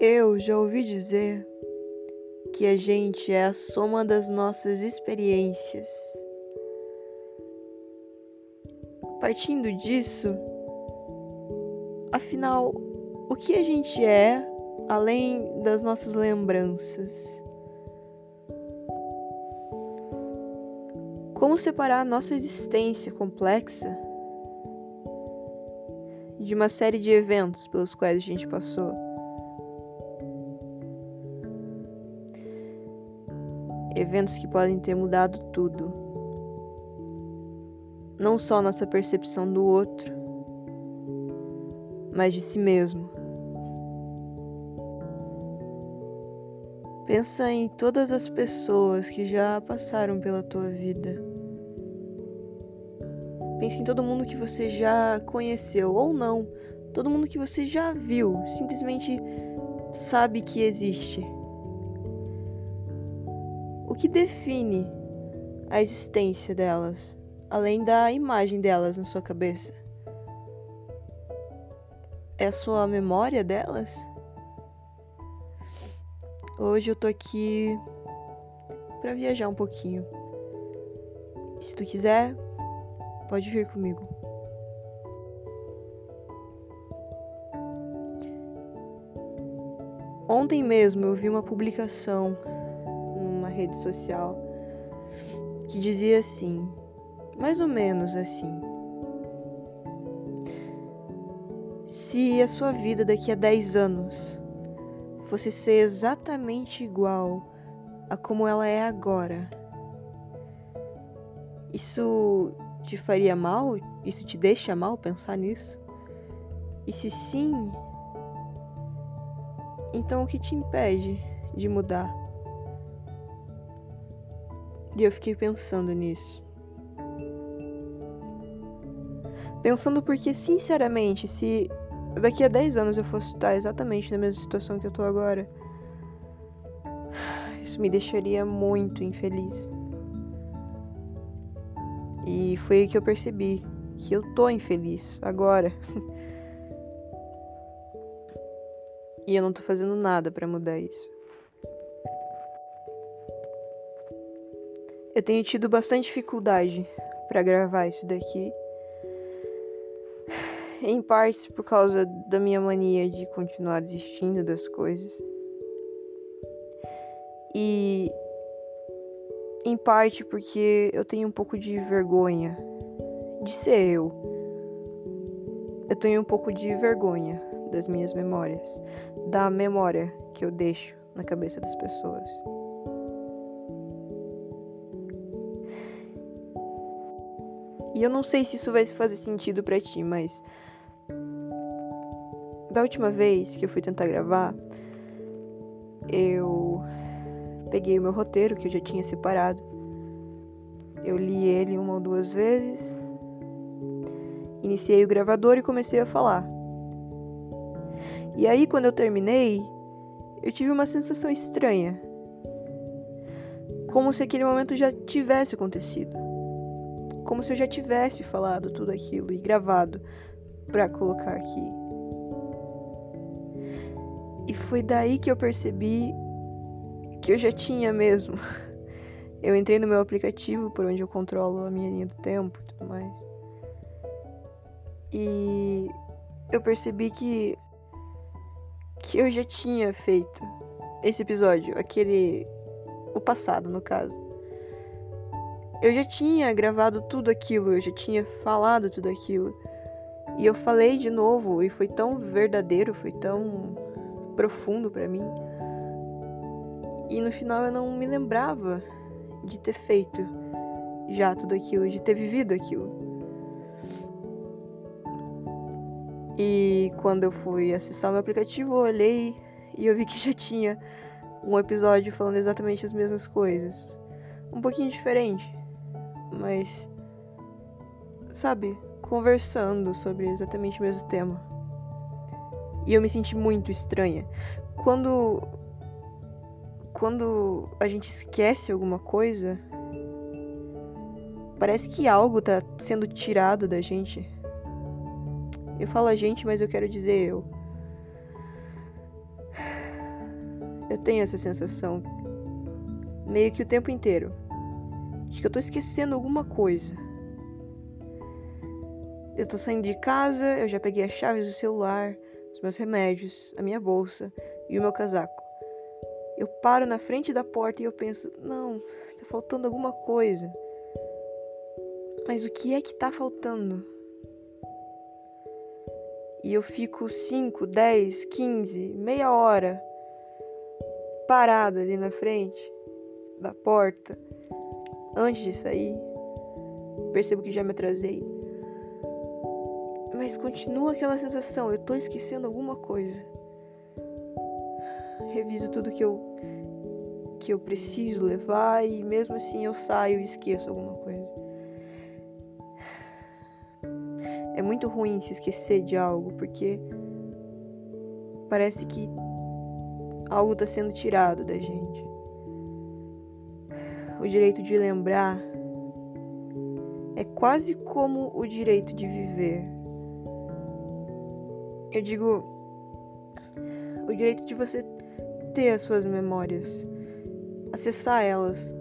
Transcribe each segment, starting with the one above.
Eu já ouvi dizer que a gente é a soma das nossas experiências. Partindo disso, afinal, o que a gente é além das nossas lembranças? Como separar a nossa existência complexa de uma série de eventos pelos quais a gente passou? Eventos que podem ter mudado tudo. Não só nossa percepção do outro, mas de si mesmo. Pensa em todas as pessoas que já passaram pela tua vida. Pense em todo mundo que você já conheceu ou não, todo mundo que você já viu, simplesmente sabe que existe. O que define a existência delas, além da imagem delas na sua cabeça? É a sua memória delas? Hoje eu tô aqui para viajar um pouquinho. Se tu quiser, pode vir comigo. Ontem mesmo eu vi uma publicação rede social que dizia assim, mais ou menos assim: Se a sua vida daqui a 10 anos fosse ser exatamente igual a como ela é agora, isso te faria mal? Isso te deixa mal pensar nisso? E se sim, então o que te impede de mudar? E eu fiquei pensando nisso. Pensando porque, sinceramente, se daqui a 10 anos eu fosse estar exatamente na mesma situação que eu tô agora, isso me deixaria muito infeliz. E foi aí que eu percebi que eu tô infeliz agora. e eu não tô fazendo nada para mudar isso. Eu tenho tido bastante dificuldade para gravar isso daqui em partes por causa da minha mania de continuar desistindo das coisas. E em parte porque eu tenho um pouco de vergonha de ser eu. Eu tenho um pouco de vergonha das minhas memórias, da memória que eu deixo na cabeça das pessoas. E eu não sei se isso vai fazer sentido para ti, mas da última vez que eu fui tentar gravar, eu peguei o meu roteiro que eu já tinha separado. Eu li ele uma ou duas vezes. Iniciei o gravador e comecei a falar. E aí, quando eu terminei, eu tive uma sensação estranha. Como se aquele momento já tivesse acontecido. Como se eu já tivesse falado tudo aquilo e gravado para colocar aqui. E foi daí que eu percebi que eu já tinha mesmo. Eu entrei no meu aplicativo por onde eu controlo a minha linha do tempo e tudo mais. E eu percebi que que eu já tinha feito esse episódio, aquele o passado, no caso. Eu já tinha gravado tudo aquilo, eu já tinha falado tudo aquilo. E eu falei de novo e foi tão verdadeiro, foi tão profundo para mim. E no final eu não me lembrava de ter feito já tudo aquilo, de ter vivido aquilo. E quando eu fui acessar o meu aplicativo, eu olhei e eu vi que já tinha um episódio falando exatamente as mesmas coisas. Um pouquinho diferente, mas sabe, conversando sobre exatamente o mesmo tema. E eu me senti muito estranha. Quando. Quando a gente esquece alguma coisa. Parece que algo tá sendo tirado da gente. Eu falo a gente, mas eu quero dizer eu. eu tenho essa sensação meio que o tempo inteiro de que eu tô esquecendo alguma coisa. Eu tô saindo de casa, eu já peguei as chaves do celular, os meus remédios, a minha bolsa e o meu casaco. Eu paro na frente da porta e eu penso: não, tá faltando alguma coisa. Mas o que é que tá faltando? E eu fico 5, 10, 15, meia hora parada ali na frente da porta antes de sair. Percebo que já me atrasei. Mas continua aquela sensação, eu tô esquecendo alguma coisa. Reviso tudo que eu que eu preciso levar e mesmo assim eu saio e esqueço alguma coisa. É muito ruim se esquecer de algo porque parece que algo está sendo tirado da gente. O direito de lembrar é quase como o direito de viver. Eu digo o direito de você ter as suas memórias, acessar elas,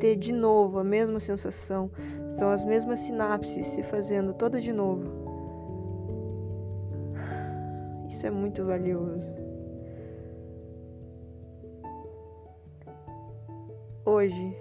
ter de novo a mesma sensação, são as mesmas sinapses se fazendo todas de novo. Isso é muito valioso. Hoje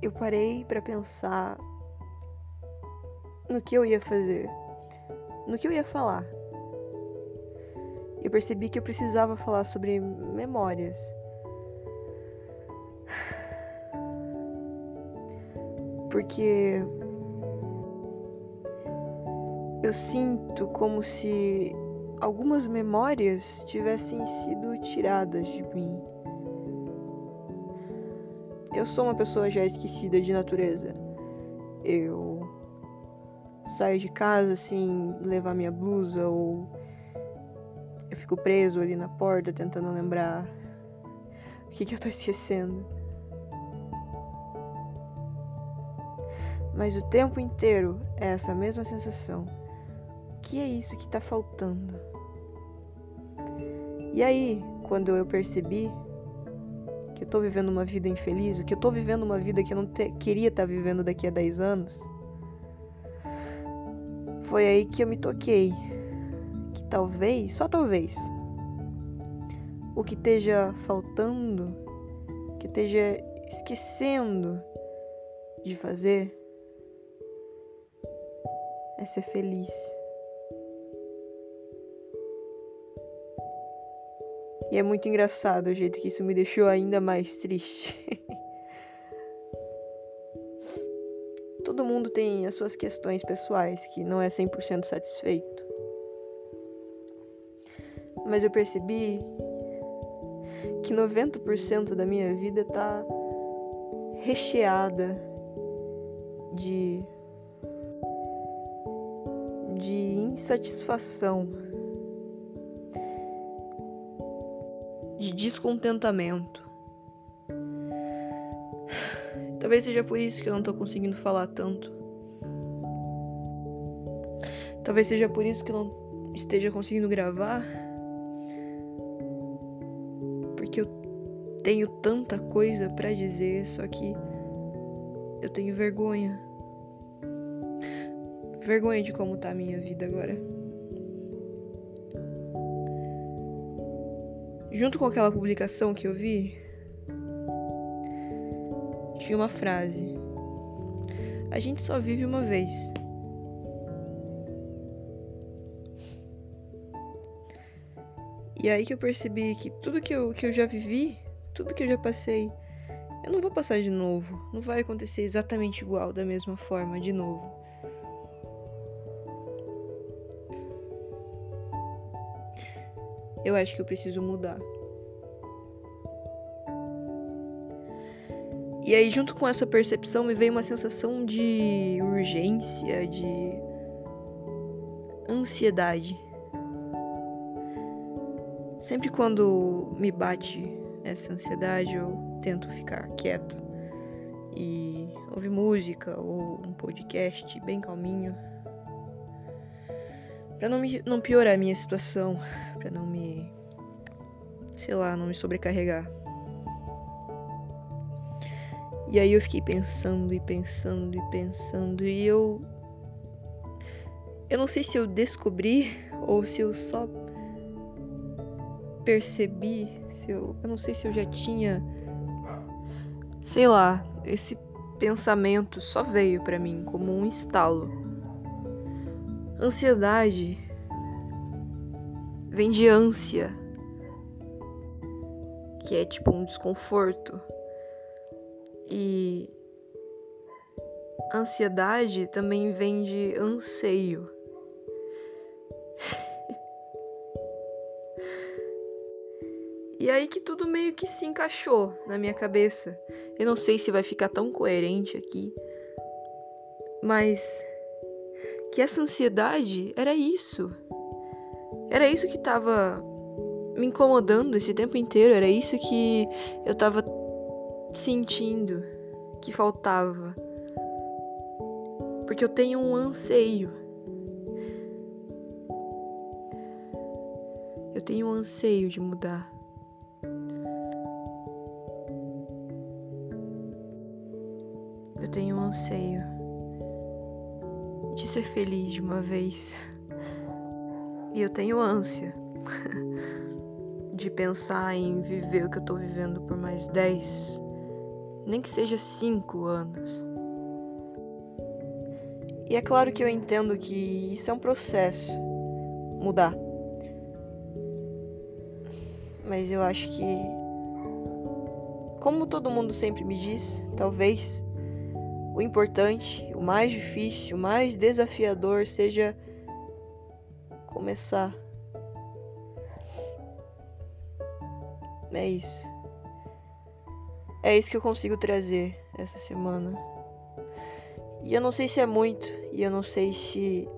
eu parei para pensar no que eu ia fazer, no que eu ia falar. Eu percebi que eu precisava falar sobre memórias. Porque eu sinto como se algumas memórias tivessem sido tiradas de mim. Eu sou uma pessoa já esquecida de natureza. Eu saio de casa sem levar minha blusa ou eu fico preso ali na porta tentando lembrar o que, que eu tô esquecendo. Mas o tempo inteiro é essa mesma sensação. O que é isso que tá faltando? E aí, quando eu percebi que eu tô vivendo uma vida infeliz, que eu tô vivendo uma vida que eu não te, queria estar tá vivendo daqui a 10 anos, foi aí que eu me toquei que talvez, só talvez, o que esteja faltando, que esteja esquecendo de fazer, é ser feliz. E é muito engraçado o jeito que isso me deixou ainda mais triste. Todo mundo tem as suas questões pessoais que não é 100% satisfeito. Mas eu percebi que 90% da minha vida tá recheada de de insatisfação, de descontentamento. Talvez seja por isso que eu não tô conseguindo falar tanto. Talvez seja por isso que eu não esteja conseguindo gravar. Porque eu tenho tanta coisa para dizer, só que eu tenho vergonha vergonha de como tá a minha vida agora. Junto com aquela publicação que eu vi, tinha uma frase: A gente só vive uma vez. E aí que eu percebi que tudo que eu, que eu já vivi, tudo que eu já passei, eu não vou passar de novo. Não vai acontecer exatamente igual, da mesma forma, de novo. Eu acho que eu preciso mudar. E aí, junto com essa percepção, me veio uma sensação de urgência, de ansiedade. Sempre quando me bate essa ansiedade, eu tento ficar quieto e ouvir música ou um podcast bem calminho para não me não piorar a minha situação, para não me sei lá, não me sobrecarregar. E aí eu fiquei pensando e pensando e pensando e eu eu não sei se eu descobri ou se eu só percebi, se eu, eu não sei se eu já tinha sei lá, esse pensamento só veio para mim como um estalo. Ansiedade vem de ânsia, que é tipo um desconforto. E ansiedade também vem de anseio. E aí que tudo meio que se encaixou na minha cabeça. Eu não sei se vai ficar tão coerente aqui, mas que essa ansiedade era isso. Era isso que tava me incomodando esse tempo inteiro, era isso que eu tava sentindo que faltava. Porque eu tenho um anseio. Eu tenho um anseio de mudar. Eu tenho um anseio de ser feliz de uma vez. E eu tenho ânsia de pensar em viver o que eu tô vivendo por mais 10, nem que seja 5 anos. E é claro que eu entendo que isso é um processo mudar. Mas eu acho que como todo mundo sempre me diz, talvez o importante, o mais difícil, o mais desafiador seja começar. É isso. É isso que eu consigo trazer essa semana. E eu não sei se é muito, e eu não sei se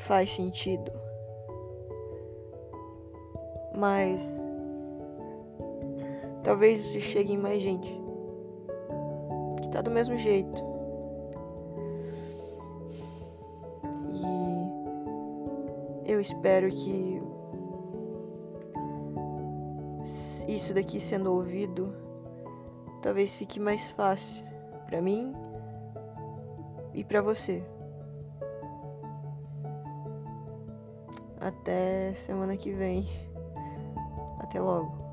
faz sentido. Mas talvez isso chegue em mais gente que tá do mesmo jeito. Eu espero que isso daqui sendo ouvido talvez fique mais fácil para mim e para você. Até semana que vem. Até logo.